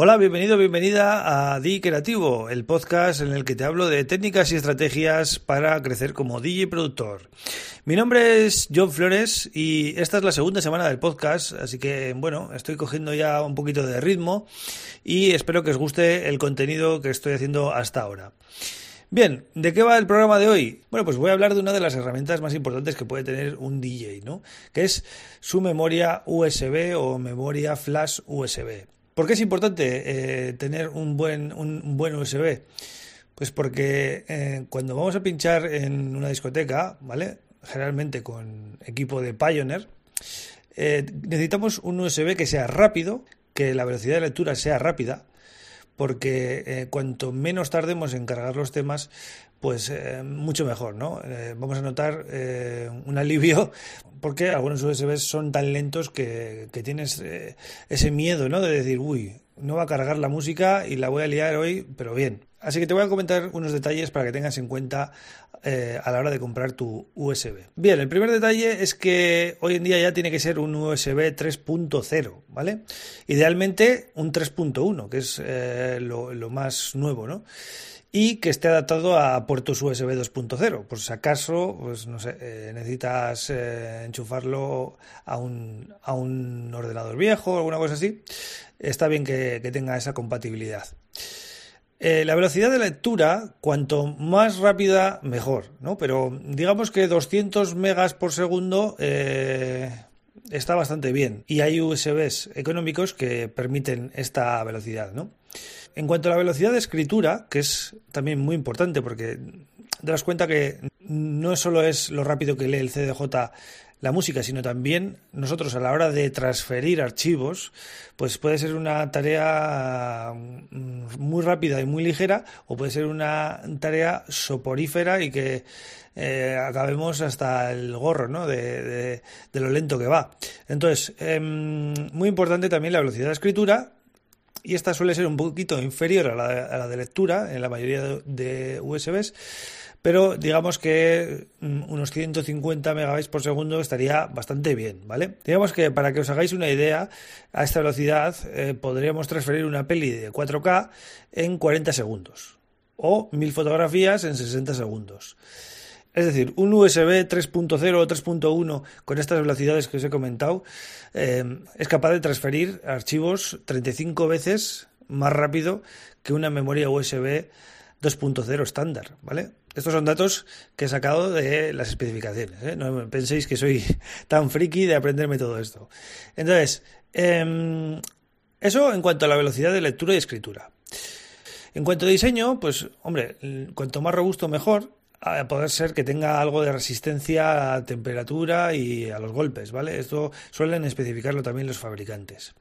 Hola, bienvenido, bienvenida a DJ Creativo, el podcast en el que te hablo de técnicas y estrategias para crecer como DJ productor. Mi nombre es John Flores y esta es la segunda semana del podcast, así que bueno, estoy cogiendo ya un poquito de ritmo y espero que os guste el contenido que estoy haciendo hasta ahora. Bien, ¿de qué va el programa de hoy? Bueno, pues voy a hablar de una de las herramientas más importantes que puede tener un DJ, ¿no? Que es su memoria USB o memoria flash USB. ¿Por qué es importante eh, tener un buen, un, buen USB? Pues porque eh, cuando vamos a pinchar en una discoteca, ¿vale? Generalmente con equipo de Pioneer, eh, necesitamos un USB que sea rápido, que la velocidad de lectura sea rápida, porque cuanto menos tardemos en cargar los temas, pues mucho mejor, ¿no? vamos a notar un alivio porque algunos USBs son tan lentos que, tienes eh, ese miedo, ¿no? De decir, uy, no va a cargar la música y la voy a liar hoy, pero bien. Así que te voy a comentar unos detalles para que tengas en cuenta eh, a la hora de comprar tu USB. Bien, el primer detalle es que hoy en día ya tiene que ser un USB 3.0, ¿vale? Idealmente un 3.1, que es eh, lo, más nuevo, ¿no? y que esté adaptado a puertos USB 2.0. Por si acaso, pues no sé, eh, necesitas enchufarlo a un, a un ordenador viejo o alguna cosa así, está bien que, tenga esa compatibilidad. Eh, la velocidad de lectura, cuanto más rápida, mejor, ¿no? Pero digamos que 200 megas por segundo está bastante bien. Y hay USBs económicos que permiten esta velocidad, ¿no? En cuanto a la velocidad de escritura, que es también muy importante porque das cuenta que no solo es lo rápido que lee el CDJ la música, sino también nosotros a la hora de transferir archivos, pues puede ser una tarea muy rápida y muy ligera o puede ser una tarea soporífera y que eh, acabemos hasta el gorro ¿no? de, lo lento que va. Entonces, em, muy importante también la velocidad de escritura y esta suele ser un poquito inferior a la, de lectura en la mayoría de, USBs, pero digamos que mm, unos 150 megabytes por segundo estaría bastante bien, ¿vale? Digamos que para que os hagáis una idea, a esta velocidad eh, podríamos transferir una peli de 4K en 40 segundos o mil fotografías en 60 segundos. Es decir, un USB 3.0 o 3.1 con estas velocidades que os he comentado eh, es capaz de transferir archivos 35 veces más rápido que una memoria USB 2.0 estándar, ¿vale? Estos son datos que he sacado de las especificaciones. ¿eh? No penséis que soy tan friki de aprenderme todo esto. Entonces, em, eso en cuanto a la velocidad de lectura y escritura. En cuanto a diseño, pues, hombre, cuanto más robusto mejor a poder ser que tenga algo de resistencia a temperatura y a los golpes, ¿vale? Esto suelen especificarlo también los fabricantes.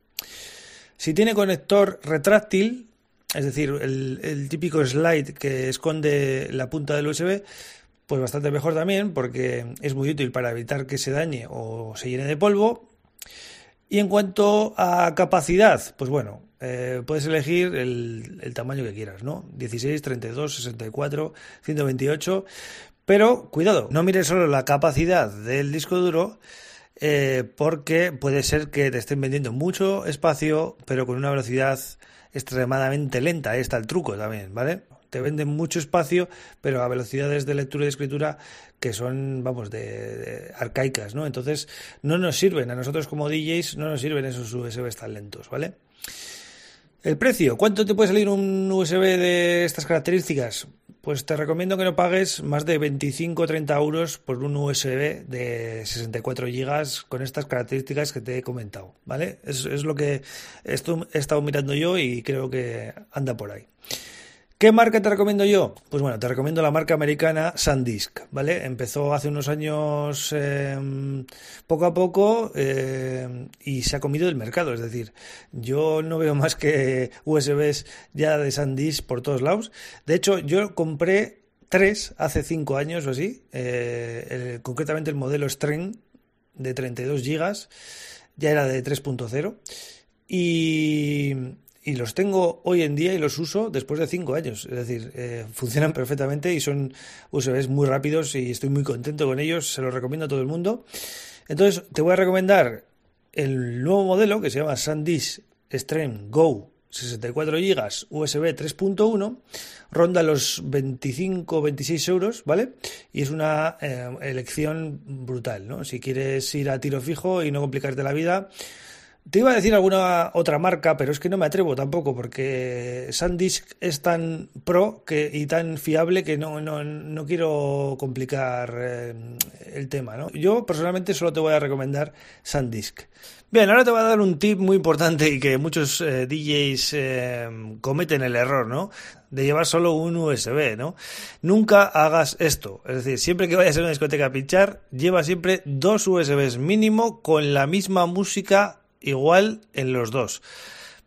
Si tiene conector retráctil, es decir, el, típico slide que esconde la punta del USB, pues bastante mejor también porque es muy útil para evitar que se dañe o se llene de polvo. Y en cuanto a capacidad, pues bueno, eh, puedes elegir el, tamaño que quieras, ¿no? 16, 32, 64, 128. Pero cuidado, no mires solo la capacidad del disco duro, eh, porque puede ser que te estén vendiendo mucho espacio, pero con una velocidad extremadamente lenta. Ahí está el truco también, ¿vale? Te venden mucho espacio, pero a velocidades de lectura y escritura que son, vamos, de, arcaicas, ¿no? Entonces, no nos sirven, a nosotros como DJs, no nos sirven esos USBs tan lentos, ¿vale? El precio, ¿cuánto te puede salir un USB de estas características? Pues te recomiendo que no pagues más de 25 o 30 euros por un USB de 64 GB con estas características que te he comentado, ¿vale? Es, es lo que he estado mirando yo y creo que anda por ahí. ¿Qué marca te recomiendo yo? Pues bueno, te recomiendo la marca americana SanDisk, ¿vale? Empezó hace unos años em, poco a poco em, y se ha comido el mercado. Es decir, yo no veo más que USBs ya de SanDisk por todos lados. De hecho, yo compré tres hace cinco años o así, eh, concretamente el modelo String de 32 GB, ya era de 3.0 y, los tengo hoy en día y los uso después de cinco años. Es decir, eh, funcionan perfectamente y son USBs muy rápidos y estoy muy contento con ellos. Se los recomiendo a todo el mundo. Entonces, te voy a recomendar el nuevo modelo que se llama SanDisk Stream Go 64 GB USB 3.1 ronda los 25-26 euros, ¿vale? Y es una eh, elección brutal, ¿no? Si quieres ir a tiro fijo y no complicarte la vida, te iba a decir alguna otra marca, pero es que no me atrevo tampoco, porque SanDisk es tan pro y tan fiable que no, no, no quiero complicar eh, el tema. ¿no? Yo personalmente solo te voy a recomendar SanDisk. Bien, ahora te voy a dar un tip muy importante y que muchos eh, DJs eh, cometen el error, ¿no? De llevar solo un USB, ¿no? Nunca hagas esto. Es decir, siempre que vayas a una discoteca a pinchar, lleva siempre dos USBs mínimo con la misma música igual en los dos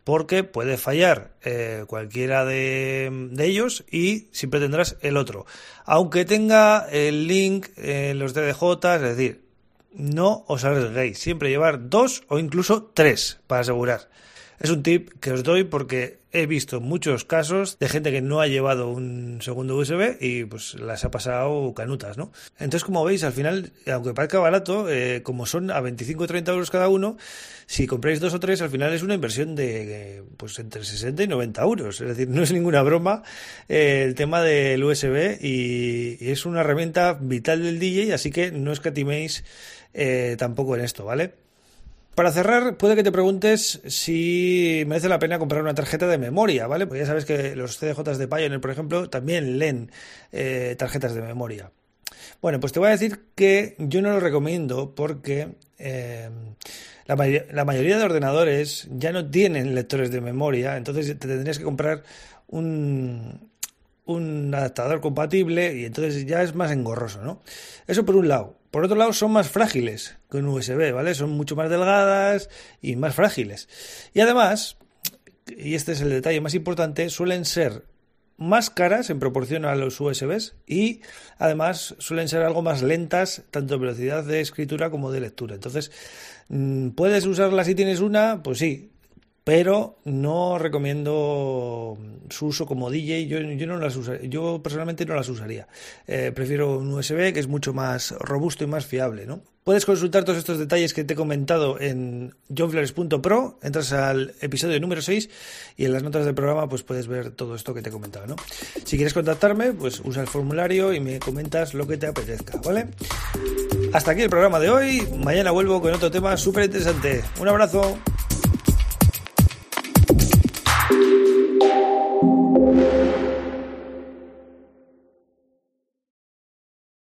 porque puede fallar eh, cualquiera de, ellos y siempre tendrás el otro. Aunque tenga el link en los DDJ, es decir, no os arriesguéis, siempre llevar dos o incluso tres para asegurar. Es un tip que os doy porque he visto muchos casos de gente que no ha llevado un segundo USB y pues las ha pasado canutas, ¿no? Entonces, como veis, al final, aunque parezca barato, eh, como son a 25 o 30 euros cada uno, si compráis dos o tres, al final es una inversión de pues entre 60 y 90 euros. Es decir, no es ninguna broma eh, el tema del USB y, es una herramienta vital del DJ, así que no escatiméis eh, tampoco en esto, ¿vale? Para cerrar, puede que te preguntes si merece la pena comprar una tarjeta de memoria, ¿vale? Porque ya sabes que los CDJs de Pioneer, por ejemplo, también leen eh, tarjetas de memoria. Bueno, pues te voy a decir que yo no lo recomiendo porque eh, la, la, mayoría de ordenadores ya no tienen lectores de memoria, entonces te tendrías que comprar un, un adaptador compatible y entonces ya es más engorroso, ¿no? Eso por un lado. Por otro lado, son más frágiles que un USB, ¿vale? Son mucho más delgadas y más frágiles. Y además, y este es el detalle más importante, suelen ser más caras en proporción a los USBs y además suelen ser algo más lentas, tanto en velocidad de escritura como de lectura. Entonces, mm, ¿puedes usarla si tienes una? Pues sí, pero no recomiendo su uso como DJ. Yo, yo no las yo personalmente no las usaría. Eh, prefiero un USB que es mucho más robusto y más fiable, ¿no? Puedes consultar todos estos detalles que te he comentado en johnflores.pro, entras al episodio número 6 y en las notas del programa pues puedes ver todo esto que te he comentado, ¿no? Si quieres contactarme, pues usa el formulario y me comentas lo que te apetezca, ¿vale? Hasta aquí el programa de hoy. Mañana vuelvo con otro tema súper interesante. Un abrazo.